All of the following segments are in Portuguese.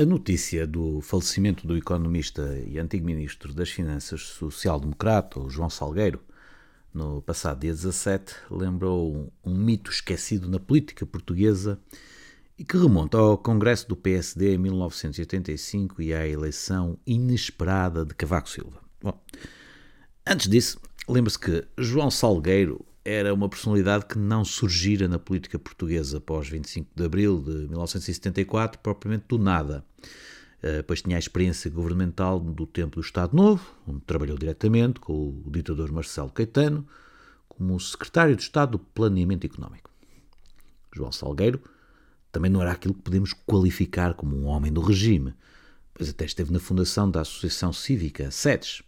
A notícia do falecimento do economista e antigo ministro das Finanças social-democrata, João Salgueiro, no passado dia 17, lembrou um, mito esquecido na política portuguesa e que remonta ao Congresso do PSD em 1985 e à eleição inesperada de Cavaco Silva. Bom, antes disso, lembre-se que João Salgueiro era uma personalidade que não surgira na política portuguesa após 25 de abril de 1974, propriamente do nada. Uh, pois tinha a experiência governamental do tempo do Estado Novo, onde trabalhou diretamente com o ditador Marcelo Caetano, como secretário de Estado do Planeamento Económico. João Salgueiro também não era aquilo que podemos qualificar como um homem do regime, pois até esteve na fundação da Associação Cívica SEDES.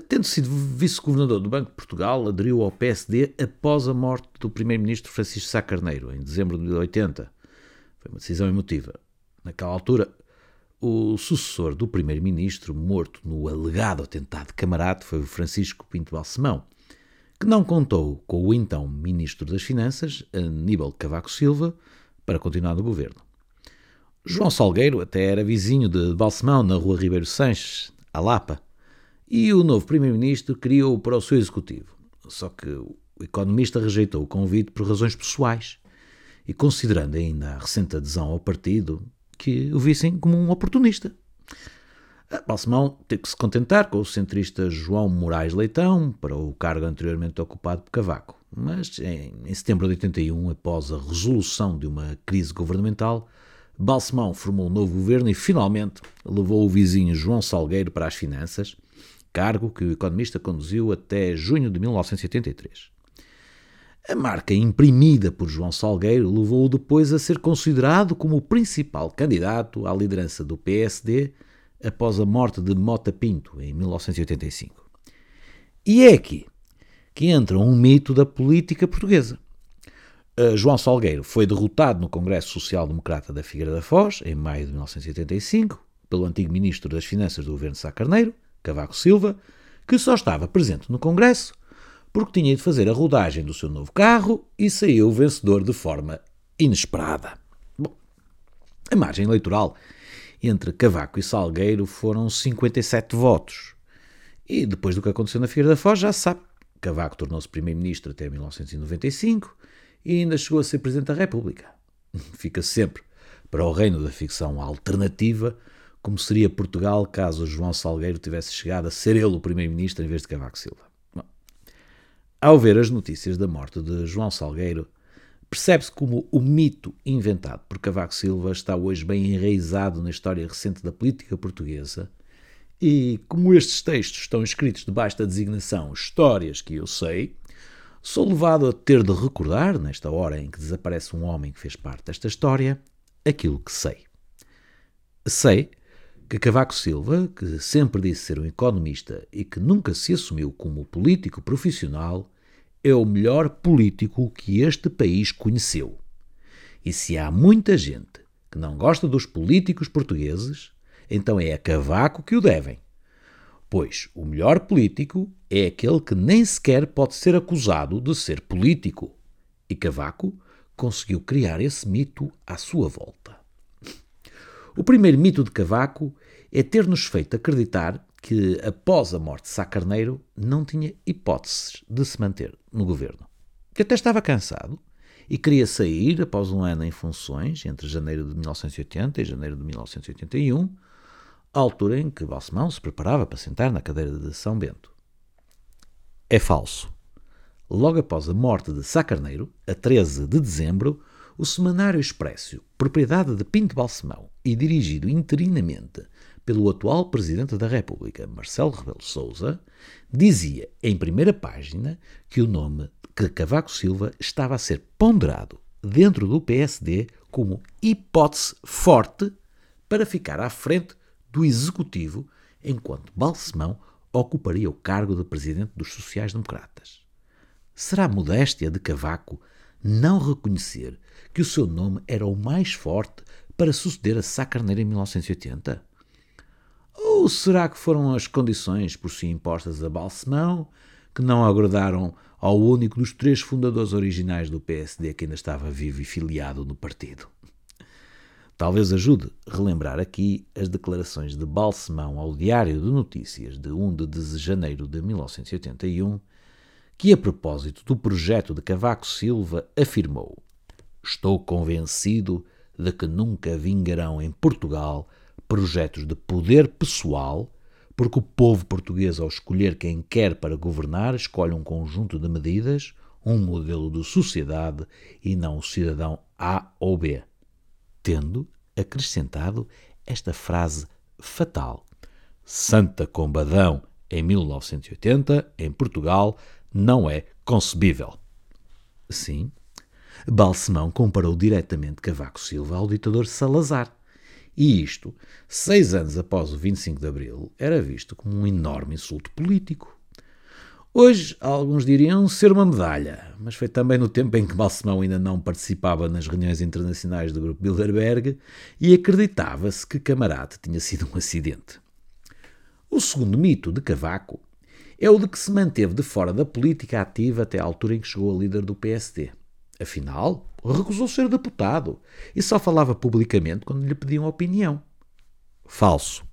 Tendo sido vice-governador do Banco de Portugal, aderiu ao PSD após a morte do primeiro-ministro Francisco Sá Carneiro, em dezembro de 1980. Foi uma decisão emotiva. Naquela altura, o sucessor do primeiro-ministro, morto no alegado atentado camarada, foi o Francisco Pinto Balsemão, que não contou com o então ministro das Finanças, Aníbal Cavaco Silva, para continuar no governo. João Salgueiro até era vizinho de Balsemão, na rua Ribeiro Sanches, a Lapa, e o novo Primeiro-Ministro criou-o para o seu executivo. Só que o economista rejeitou o convite por razões pessoais e considerando ainda a recente adesão ao partido que o vissem como um oportunista. Balsemão teve que se contentar com o centrista João Moraes Leitão para o cargo anteriormente ocupado por Cavaco. Mas em, em setembro de 81, após a resolução de uma crise governamental, Balsemão formou um novo governo e finalmente levou o vizinho João Salgueiro para as finanças cargo que o economista conduziu até junho de 1983. A marca imprimida por João Salgueiro levou-o depois a ser considerado como o principal candidato à liderança do PSD após a morte de Mota Pinto em 1985. E é aqui que entra um mito da política portuguesa. João Salgueiro foi derrotado no Congresso Social Democrata da Figueira da Foz, em maio de 1985, pelo antigo ministro das Finanças do governo Sá Carneiro, Cavaco Silva, que só estava presente no Congresso porque tinha de fazer a rodagem do seu novo carro e saiu vencedor de forma inesperada. Bom, a margem eleitoral entre Cavaco e Salgueiro foram 57 votos. E depois do que aconteceu na Figueira da Foz, já se sabe, Cavaco tornou-se primeiro-ministro até 1995 e ainda chegou a ser presidente da República. Fica sempre para o reino da ficção alternativa como seria Portugal caso João Salgueiro tivesse chegado a ser ele o primeiro-ministro em vez de Cavaco Silva. Bom, ao ver as notícias da morte de João Salgueiro, percebe-se como o mito inventado por Cavaco Silva está hoje bem enraizado na história recente da política portuguesa e, como estes textos estão escritos debaixo da designação Histórias que eu sei, sou levado a ter de recordar, nesta hora em que desaparece um homem que fez parte desta história, aquilo que sei. Sei que Cavaco Silva, que sempre disse ser um economista e que nunca se assumiu como político profissional, é o melhor político que este país conheceu. E se há muita gente que não gosta dos políticos portugueses, então é a Cavaco que o devem. Pois o melhor político é aquele que nem sequer pode ser acusado de ser político. E Cavaco conseguiu criar esse mito à sua volta. O primeiro mito de Cavaco é ter-nos feito acreditar que, após a morte de Sá Carneiro, não tinha hipóteses de se manter no governo. Que até estava cansado e queria sair após um ano em funções, entre janeiro de 1980 e janeiro de 1981, a altura em que Balsemão se preparava para sentar na cadeira de São Bento. É falso. Logo após a morte de Sá Carneiro, a 13 de dezembro, o Semanário Expresso, propriedade de Pinto Balsemão e dirigido interinamente pelo atual Presidente da República, Marcelo Rebelo Sousa, dizia em primeira página que o nome que Cavaco Silva estava a ser ponderado dentro do PSD como hipótese forte para ficar à frente do Executivo enquanto Balsemão ocuparia o cargo de Presidente dos Sociais-Democratas. Será modéstia de Cavaco não reconhecer que o seu nome era o mais forte para suceder a Sá Carneiro em 1980? Ou será que foram as condições por si impostas a Balsemão que não agradaram ao único dos três fundadores originais do PSD que ainda estava vivo e filiado no partido? Talvez ajude relembrar aqui as declarações de Balsemão ao Diário de Notícias de 1 de janeiro de 1981, que, a propósito do projeto de Cavaco Silva, afirmou: Estou convencido de que nunca vingarão em Portugal projetos de poder pessoal, porque o povo português, ao escolher quem quer para governar, escolhe um conjunto de medidas, um modelo de sociedade e não o cidadão A ou B. Tendo acrescentado esta frase fatal: Santa Combadão em 1980, em Portugal, não é concebível. Sim, Balsemão comparou diretamente Cavaco Silva ao ditador Salazar. E isto, seis anos após o 25 de Abril, era visto como um enorme insulto político. Hoje, alguns diriam ser uma medalha, mas foi também no tempo em que Balsemão ainda não participava nas reuniões internacionais do Grupo Bilderberg e acreditava-se que Camarate tinha sido um acidente. O segundo mito de Cavaco é o de que se manteve de fora da política ativa até à altura em que chegou a líder do PSD. Afinal, recusou ser deputado e só falava publicamente quando lhe pediam opinião. Falso.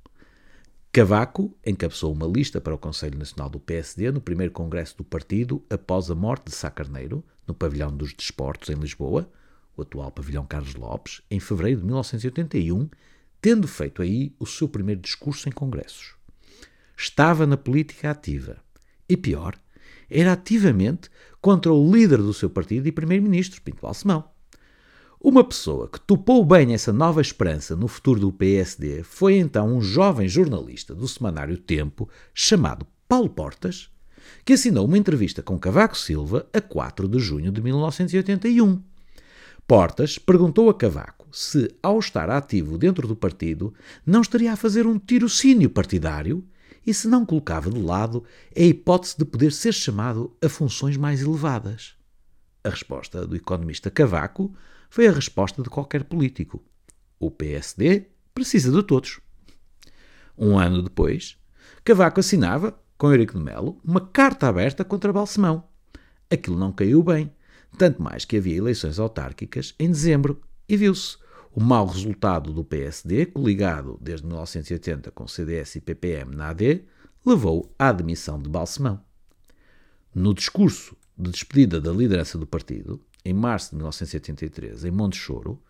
Cavaco encabeçou uma lista para o Conselho Nacional do PSD no primeiro congresso do partido após a morte de Sá Carneiro, no Pavilhão dos Desportos, em Lisboa, o atual Pavilhão Carlos Lopes, em fevereiro de 1981, tendo feito aí o seu primeiro discurso em congressos. Estava na política ativa. E pior, era ativamente contra o líder do seu partido e primeiro-ministro, Pinto Balsemão. Uma pessoa que topou bem essa nova esperança no futuro do PSD foi então um jovem jornalista do semanário Tempo chamado Paulo Portas, que assinou uma entrevista com Cavaco Silva a 4 de junho de 1981. Portas perguntou a Cavaco se, ao estar ativo dentro do partido, não estaria a fazer um tirocínio partidário e se não colocava de lado a hipótese de poder ser chamado a funções mais elevadas. A resposta do economista Cavaco foi a resposta de qualquer político. O PSD precisa de todos. Um ano depois, Cavaco assinava, com Eurico de Melo, uma carta aberta contra Balsemão. Aquilo não caiu bem, tanto mais que havia eleições autárquicas em dezembro e viu-se o mau resultado do PSD, coligado desde 1980 com CDS e PPM na AD, levou à admissão de Balsemão. No discurso de despedida da liderança do partido, em março de 1983, em Monte Choro,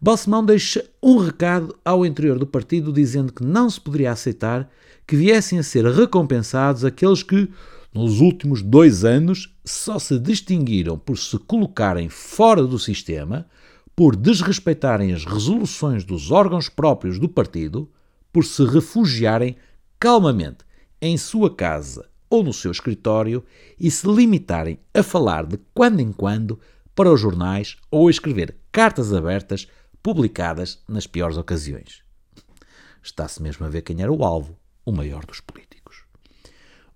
Balsemão deixa um recado ao interior do partido dizendo que não se poderia aceitar que viessem a ser recompensados aqueles que, nos últimos dois anos, só se distinguiram por se colocarem fora do sistema por desrespeitarem as resoluções dos órgãos próprios do partido, por se refugiarem calmamente em sua casa ou no seu escritório e se limitarem a falar de quando em quando para os jornais ou a escrever cartas abertas publicadas nas piores ocasiões. Está-se mesmo a ver quem era o alvo, o maior dos políticos.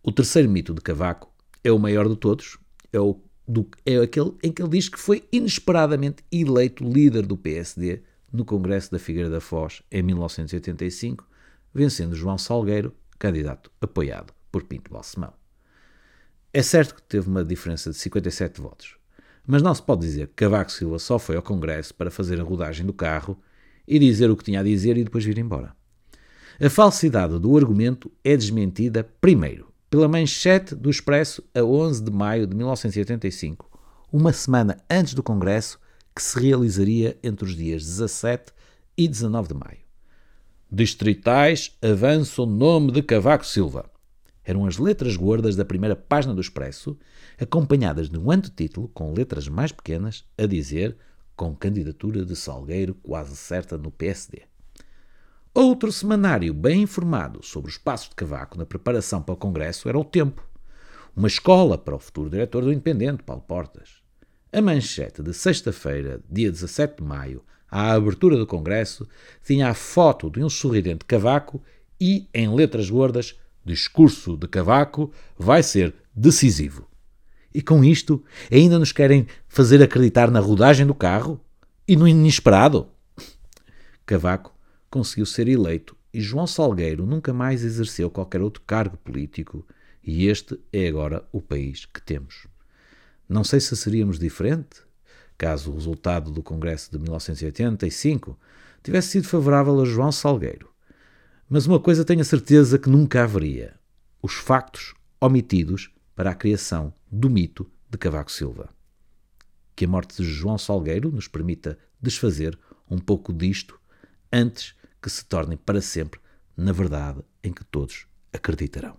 O terceiro mito de Cavaco é o maior de todos, é o do, é aquele em que ele diz que foi inesperadamente eleito líder do PSD no Congresso da Figueira da Foz em 1985, vencendo João Salgueiro, candidato apoiado por Pinto Balsemão. É certo que teve uma diferença de 57 votos, mas não se pode dizer que Cavaco Silva só foi ao Congresso para fazer a rodagem do carro e dizer o que tinha a dizer e depois vir embora. A falsidade do argumento é desmentida, primeiro, pela manchete do Expresso a 11 de maio de 1985, uma semana antes do Congresso, que se realizaria entre os dias 17 e 19 de maio. Distritais avançam o nome de Cavaco Silva. Eram as letras gordas da primeira página do Expresso, acompanhadas de um antetítulo com letras mais pequenas a dizer com candidatura de Salgueiro quase certa no PSD. Outro semanário bem informado sobre os passos de Cavaco na preparação para o Congresso era o Tempo, uma escola para o futuro diretor do Independente, Paulo Portas. A manchete de sexta-feira, dia 17 de maio, à abertura do Congresso, tinha a foto de um sorridente Cavaco e, em letras gordas, discurso de Cavaco vai ser decisivo. E com isto, ainda nos querem fazer acreditar na rodagem do carro e no inesperado. Cavaco conseguiu ser eleito e João Salgueiro nunca mais exerceu qualquer outro cargo político, e este é agora o país que temos. Não sei se seríamos diferente caso o resultado do Congresso de 1985 tivesse sido favorável a João Salgueiro. Mas uma coisa tenho a certeza que nunca haveria: os factos omitidos para a criação do mito de Cavaco Silva. Que a morte de João Salgueiro nos permita desfazer um pouco disto antes que se torne para sempre na verdade em que todos acreditarão.